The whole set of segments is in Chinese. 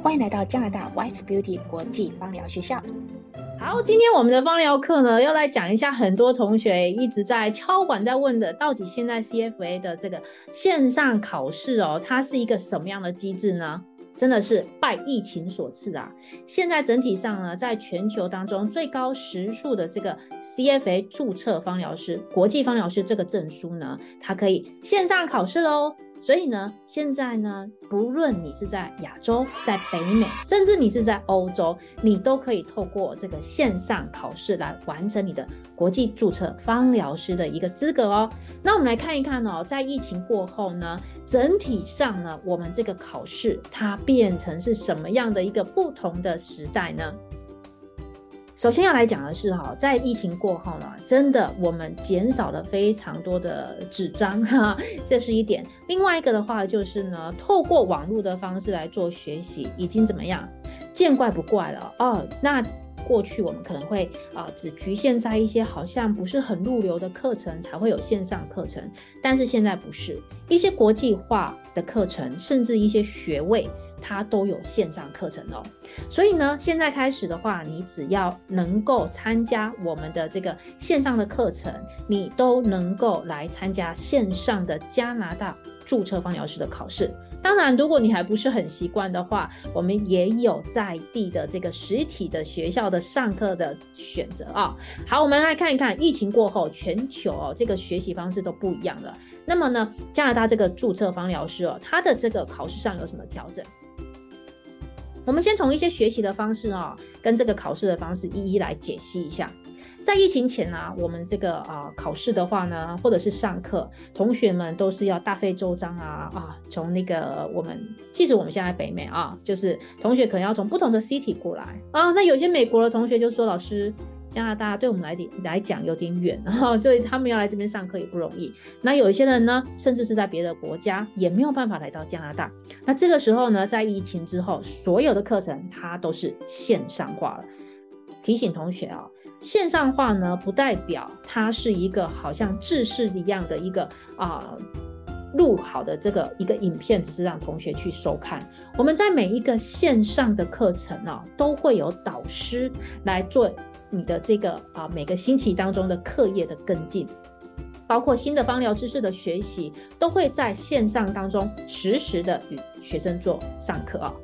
欢迎来到加拿大 White Beauty 国际芳疗学校。好，今天我们的芳疗课呢，要来讲一下很多同学一直在敲碗在问的，到底现在 CFA 的这个线上考试哦，它是一个什么样的机制呢？真的是拜疫情所赐啊！现在整体上呢，在全球当中最高时数的这个 CFA 注册芳疗师、国际芳疗师这个证书呢，它可以线上考试喽。所以呢，现在呢，不论你是在亚洲、在北美，甚至你是在欧洲，你都可以透过这个线上考试来完成你的国际注册芳疗师的一个资格哦。那我们来看一看哦，在疫情过后呢，整体上呢，我们这个考试它变成是什么样的一个不同的时代呢？首先要来讲的是哈，在疫情过后呢，真的我们减少了非常多的纸张哈，这是一点。另外一个的话就是呢，透过网络的方式来做学习，已经怎么样，见怪不怪了哦。那过去我们可能会啊，只局限在一些好像不是很入流的课程才会有线上课程，但是现在不是，一些国际化的课程，甚至一些学位。它都有线上课程哦，所以呢，现在开始的话，你只要能够参加我们的这个线上的课程，你都能够来参加线上的加拿大注册芳疗师的考试。当然，如果你还不是很习惯的话，我们也有在地的这个实体的学校的上课的选择啊。好，我们来看一看，疫情过后，全球哦这个学习方式都不一样了。那么呢，加拿大这个注册芳疗师哦，它的这个考试上有什么调整？我们先从一些学习的方式啊、跟这个考试的方式一一来解析一下。在疫情前呢、啊，我们这个啊、考试的话呢，或者是上课，同学们都是要大费周章啊啊，从那个我们，即使我们现在北美啊，就是同学可能要从不同的 city 过来啊，那有些美国的同学就说老师。加拿大对我们来点来讲有点远，然后所以他们要来这边上课也不容易。那有一些人呢，甚至是在别的国家也没有办法来到加拿大。那这个时候呢，在疫情之后，所有的课程它都是线上化了。提醒同学啊，线上化呢不代表它是一个好像制式一样的一个啊。录好的这个一个影片，只是让同学去收看。我们在每一个线上的课程呢、都会有导师来做你的这个啊每个星期当中的课业的跟进，包括新的芳疗知识的学习，都会在线上当中实时的与学生做上课啊。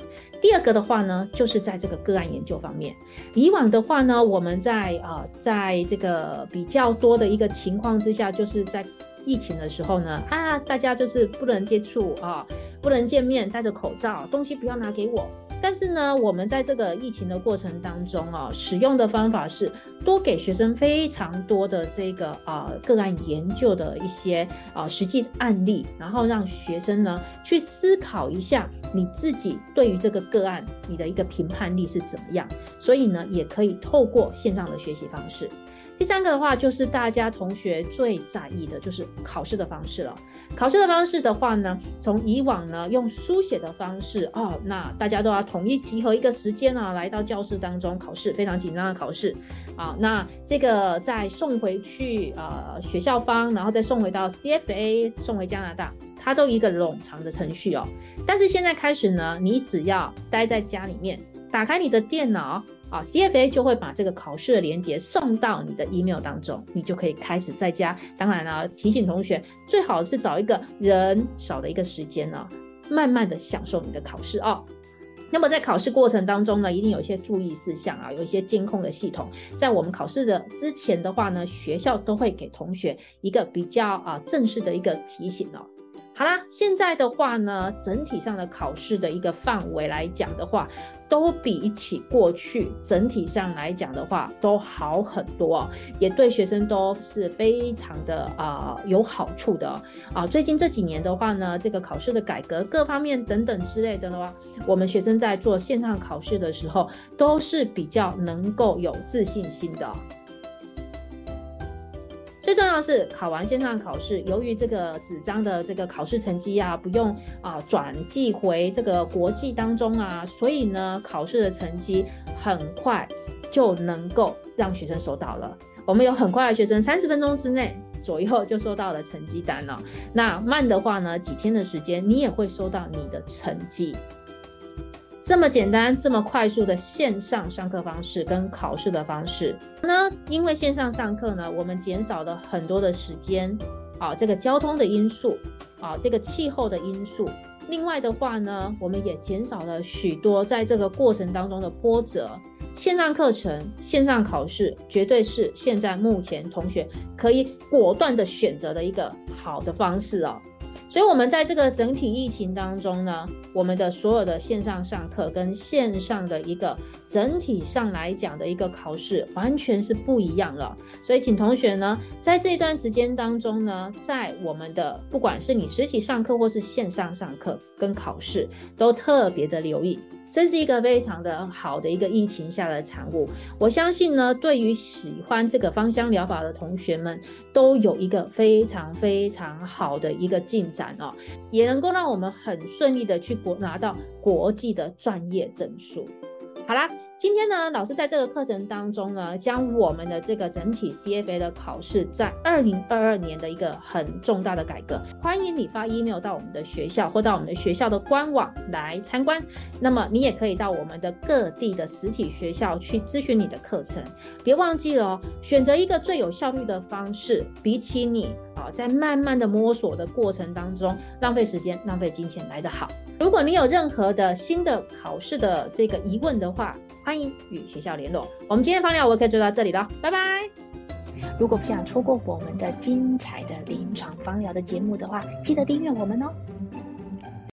第二个的话呢，就是在这个个案研究方面，以往的话呢，我们在啊在这个比较多的一个情况之下，就是在。疫情的时候呢，啊，大家就是不能接触啊，不能见面，戴着口罩，东西不要拿给我。但是呢，我们在这个疫情的过程当中啊，使用的方法是多给学生非常多的这个啊个案研究的一些啊实际案例，然后让学生呢去思考一下你自己对于这个个案你的一个评判力是怎么样。所以呢，也可以透过线上的学习方式。第三个的话，就是大家同学最在意的，就是考试的方式了。考试的方式的话呢，从以往呢用书写的方式哦，那大家都要统一集合一个时间啊，来到教室当中考试，非常紧张的考试啊。那这个再送回去呃学校方，然后再送回到 CFA，送回加拿大，它都一个冗长的程序哦。但是现在开始呢，你只要待在家里面，打开你的电脑。啊，CFA 就会把这个考试的连接送到你的 email 当中，你就可以开始在家。当然了，提醒同学最好是找一个人少的一个时间呢，慢慢的享受你的考试哦。那么在考试过程当中呢，一定有一些注意事项啊，有一些监控的系统。在我们考试的之前的话呢，学校都会给同学一个比较啊正式的一个提醒哦。好啦，现在的话呢，整体上的考试的一个范围来讲的话，都比起过去整体上来讲的话都好很多，也对学生都是非常的啊、有好处的啊。最近这几年的话呢，这个考试的改革各方面等等之类的的话，我们学生在做线上考试的时候，都是比较能够有自信心的。最重要是考完线上考试，由于这个纸张的这个考试成绩啊，不用啊转寄回这个国际当中啊，所以呢，考试的成绩很快就能够让学生收到了。我们有很快的学生，三十分钟之内左右就收到了成绩单了。那慢的话呢，几天的时间你也会收到你的成绩。这么简单、这么快速的线上上课方式跟考试的方式，那因为线上上课呢，我们减少了很多的时间，啊，这个交通的因素，啊，这个气候的因素。另外的话呢，我们也减少了许多在这个过程当中的波折。线上课程、线上考试，绝对是现在目前同学可以果断的选择的一个好的方式哦。所以，我们在这个整体疫情当中呢，我们的所有的线上上课跟线上的一个整体上来讲的一个考试，完全是不一样了。所以，请同学呢，在这段时间当中呢，在我们的不管是你实体上课或是线上上课跟考试，都特别的留意。这是一个非常的好的一个疫情下的产物，我相信呢，对于喜欢这个芳香疗法的同学们，都有一个非常非常好的一个进展哦，也能够让我们很顺利的去国拿到国际的专业证书。好啦，今天呢，老师在这个课程当中呢，将我们的这个整体 CFA 的考试在二零二二年的一个很重大的改革，欢迎你发 email 到我们的学校或到我们的学校的官网来参观。那么你也可以到我们的各地的实体学校去咨询你的课程。别忘记了哦，选择一个最有效率的方式，比起你在慢慢的摸索的过程当中浪费时间、浪费金钱来得好。如果你有任何的新的考试的这个疑问的话，欢迎与学校联络。我们今天芳疗我可以做到这里了，拜拜。如果不想错过我们的精彩的临床芳疗的节目的话，记得订阅我们哦。